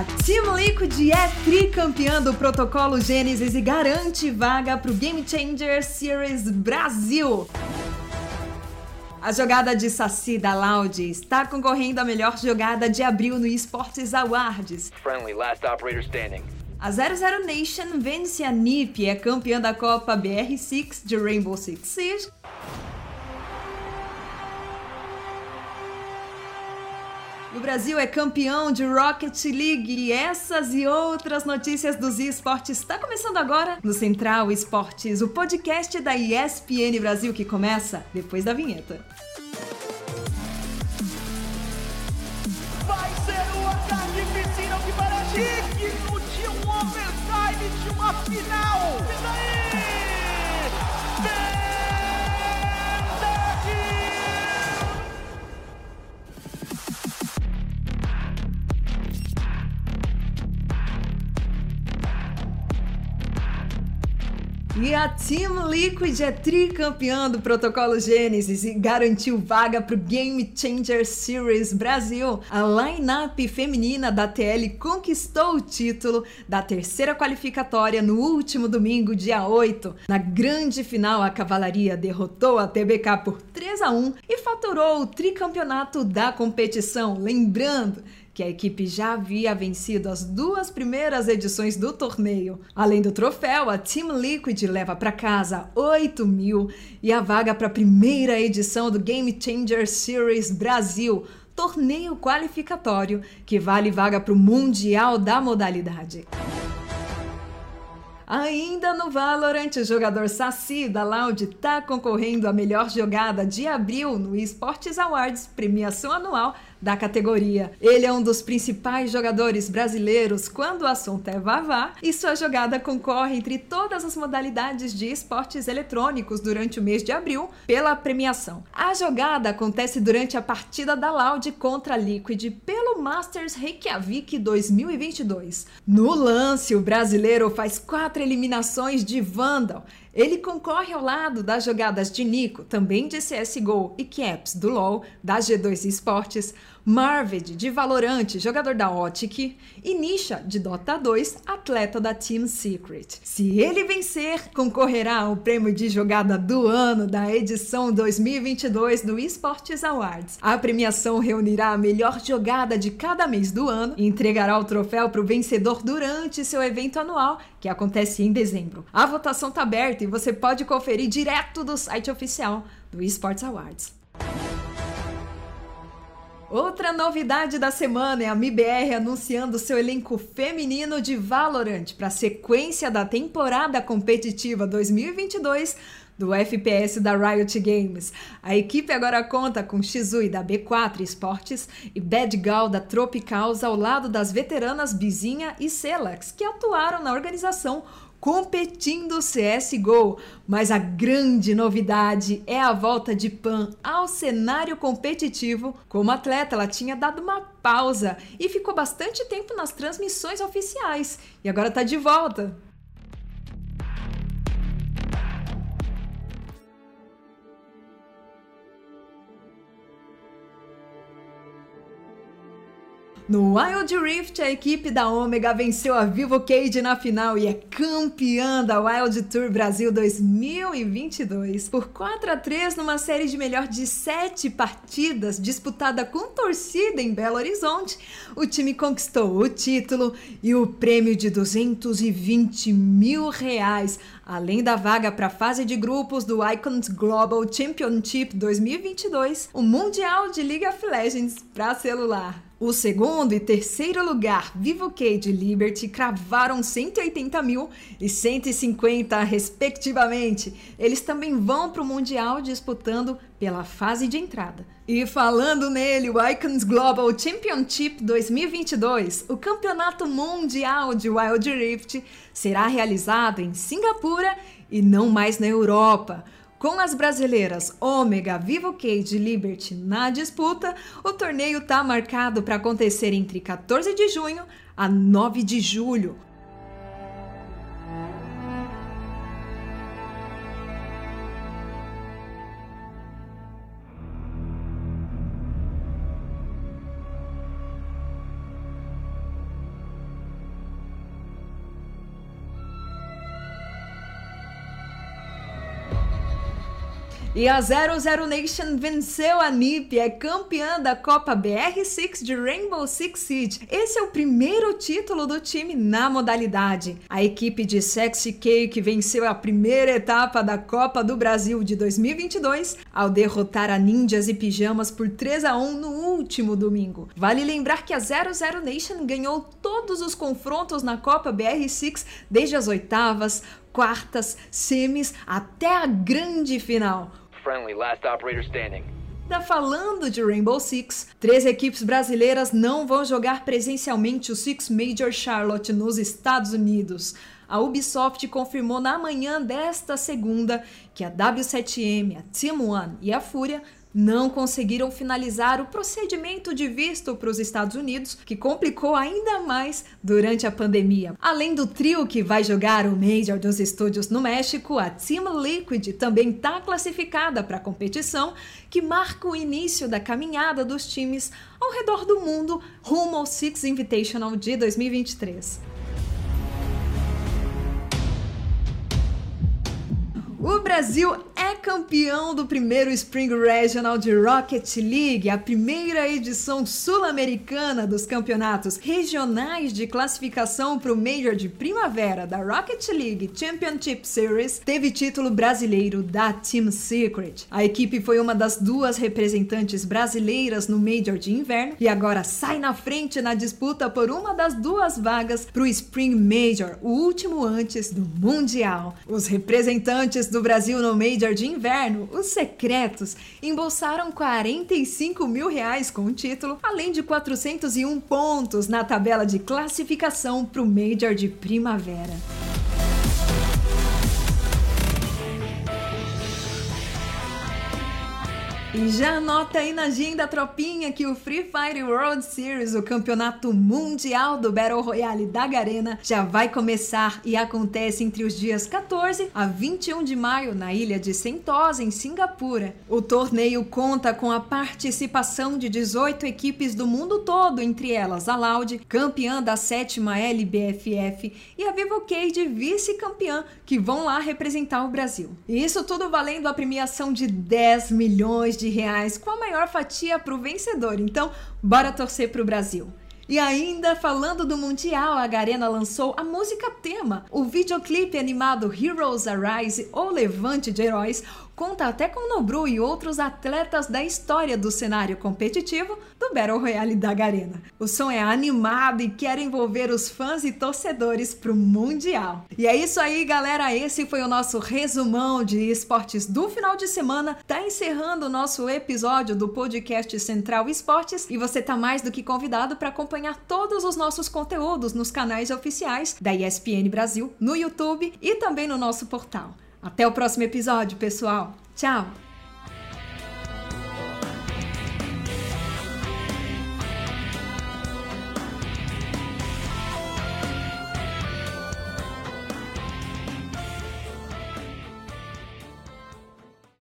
A Team Liquid é tricampeã do protocolo Gênesis e garante vaga para o Game Changer Series Brasil. A jogada de Saci da Loud está concorrendo à melhor jogada de abril no Esportes Awards. Friendly, last operator standing. A 00 Nation vence a NiP e é campeã da Copa BR6 de Rainbow Six Siege. O Brasil é campeão de Rocket League e essas e outras notícias dos esportes está começando agora no Central Esportes, o podcast da ESPN Brasil que começa depois da vinheta. Vai ser uma carnificina que parece digno de um overtime de uma final. E daí? E a Team Liquid é tricampeã do protocolo Gênesis e garantiu vaga para o Game Changer Series Brasil. A line-up feminina da TL conquistou o título da terceira qualificatória no último domingo, dia 8. Na grande final, a Cavalaria derrotou a TBK por 3 a 1 e faturou o tricampeonato da competição. Lembrando que a equipe já havia vencido as duas primeiras edições do torneio. Além do troféu, a Team Liquid leva para casa 8 mil e a vaga para a primeira edição do Game Changer Series Brasil, torneio qualificatório que vale vaga para o Mundial da modalidade. Ainda no Valorant, o jogador Saci da Loud está concorrendo à melhor jogada de abril no Esportes Awards, premiação anual da categoria. Ele é um dos principais jogadores brasileiros quando o assunto é Vavá e sua jogada concorre entre todas as modalidades de esportes eletrônicos durante o mês de abril pela premiação. A jogada acontece durante a partida da Loud contra a Liquid pelo Masters Reykjavik 2022. No lance, o brasileiro faz quatro eliminações de Vandal ele concorre ao lado das jogadas de Nico, também de CSGO, e Caps, do LoL, da G2 Esportes, Marved, de Valorant, jogador da Optic, e Nisha, de Dota 2, atleta da Team Secret. Se ele vencer, concorrerá ao prêmio de jogada do ano da edição 2022 do Esportes Awards. A premiação reunirá a melhor jogada de cada mês do ano e entregará o troféu para o vencedor durante seu evento anual, que acontece em dezembro. A votação está aberta e você pode conferir direto do site oficial do Esportes Awards. Outra novidade da semana é a MIBR anunciando seu elenco feminino de Valorant para a sequência da temporada competitiva 2022 do FPS da Riot Games. A equipe agora conta com Shizui da B4 Esportes e Bad Gal da Tropicals ao lado das veteranas Bizinha e Celax, que atuaram na organização competindo CSGO, mas a grande novidade é a volta de Pan ao cenário competitivo. Como atleta, ela tinha dado uma pausa e ficou bastante tempo nas transmissões oficiais e agora está de volta. No Wild Rift, a equipe da Omega venceu a Vivo Cage na final e é campeã da Wild Tour Brasil 2022 por 4 a 3 numa série de melhor de 7 partidas disputada com torcida em Belo Horizonte. O time conquistou o título e o prêmio de 220 mil reais, além da vaga para a fase de grupos do Icons Global Championship 2022, o Mundial de League of Legends para celular. O segundo e terceiro lugar, Vivo Cage e Liberty, cravaram 180 mil e 150, respectivamente. Eles também vão para o Mundial disputando pela fase de entrada. E falando nele, o Icons Global Championship 2022, o campeonato mundial de Wild Rift, será realizado em Singapura e não mais na Europa. Com as brasileiras Ômega, Vivo Cage e Liberty na disputa, o torneio está marcado para acontecer entre 14 de junho a 9 de julho. E a 00 Nation venceu a NiP, é campeã da Copa BR6 de Rainbow Six Siege. Esse é o primeiro título do time na modalidade. A equipe de Sexy Cake venceu a primeira etapa da Copa do Brasil de 2022 ao derrotar a Ninjas e Pijamas por 3 a 1 no último domingo. Vale lembrar que a 00 Nation ganhou todos os confrontos na Copa BR6 desde as oitavas, quartas, semis até a grande final. Friendly, last operator standing. Tá falando de Rainbow Six, três equipes brasileiras não vão jogar presencialmente o Six Major Charlotte nos Estados Unidos. A Ubisoft confirmou na manhã desta segunda que a W7M, a Team One e a Fúria não conseguiram finalizar o procedimento de visto para os Estados Unidos, que complicou ainda mais durante a pandemia. Além do trio que vai jogar o Major dos estúdios no México, a Team Liquid também está classificada para a competição, que marca o início da caminhada dos times ao redor do mundo rumo ao Six Invitational de 2023. O Brasil é campeão do primeiro Spring Regional de Rocket League, a primeira edição sul-americana dos campeonatos regionais de classificação para o Major de Primavera da Rocket League Championship Series. Teve título brasileiro da Team Secret. A equipe foi uma das duas representantes brasileiras no Major de Inverno e agora sai na frente na disputa por uma das duas vagas para o Spring Major, o último antes do Mundial. Os representantes do Brasil no Major de Inverno, os secretos, embolsaram 45 mil reais com o título, além de 401 pontos na tabela de classificação para o Major de Primavera. E já anota aí na agenda, tropinha, que o Free Fire World Series, o campeonato mundial do Battle Royale da Garena, já vai começar e acontece entre os dias 14 a 21 de maio na ilha de Sentosa, em Singapura. O torneio conta com a participação de 18 equipes do mundo todo, entre elas a Loud, campeã da sétima LBFF, e a Vivo Cage, vice-campeã, que vão lá representar o Brasil. E isso tudo valendo a premiação de 10 milhões de reais com a maior fatia para o vencedor. Então, bora torcer para o Brasil. E ainda falando do Mundial, a Garena lançou a música tema. O videoclipe animado Heroes Arise ou Levante de Heróis conta até com Nobru e outros atletas da história do cenário competitivo do Battle Royale da Garena. O som é animado e quer envolver os fãs e torcedores pro Mundial. E é isso aí, galera. Esse foi o nosso resumão de esportes do final de semana. Tá encerrando o nosso episódio do podcast Central Esportes e você tá mais do que convidado para acompanhar todos os nossos conteúdos nos canais oficiais da ESPN Brasil, no YouTube e também no nosso portal. Até o próximo episódio, pessoal. Tchau!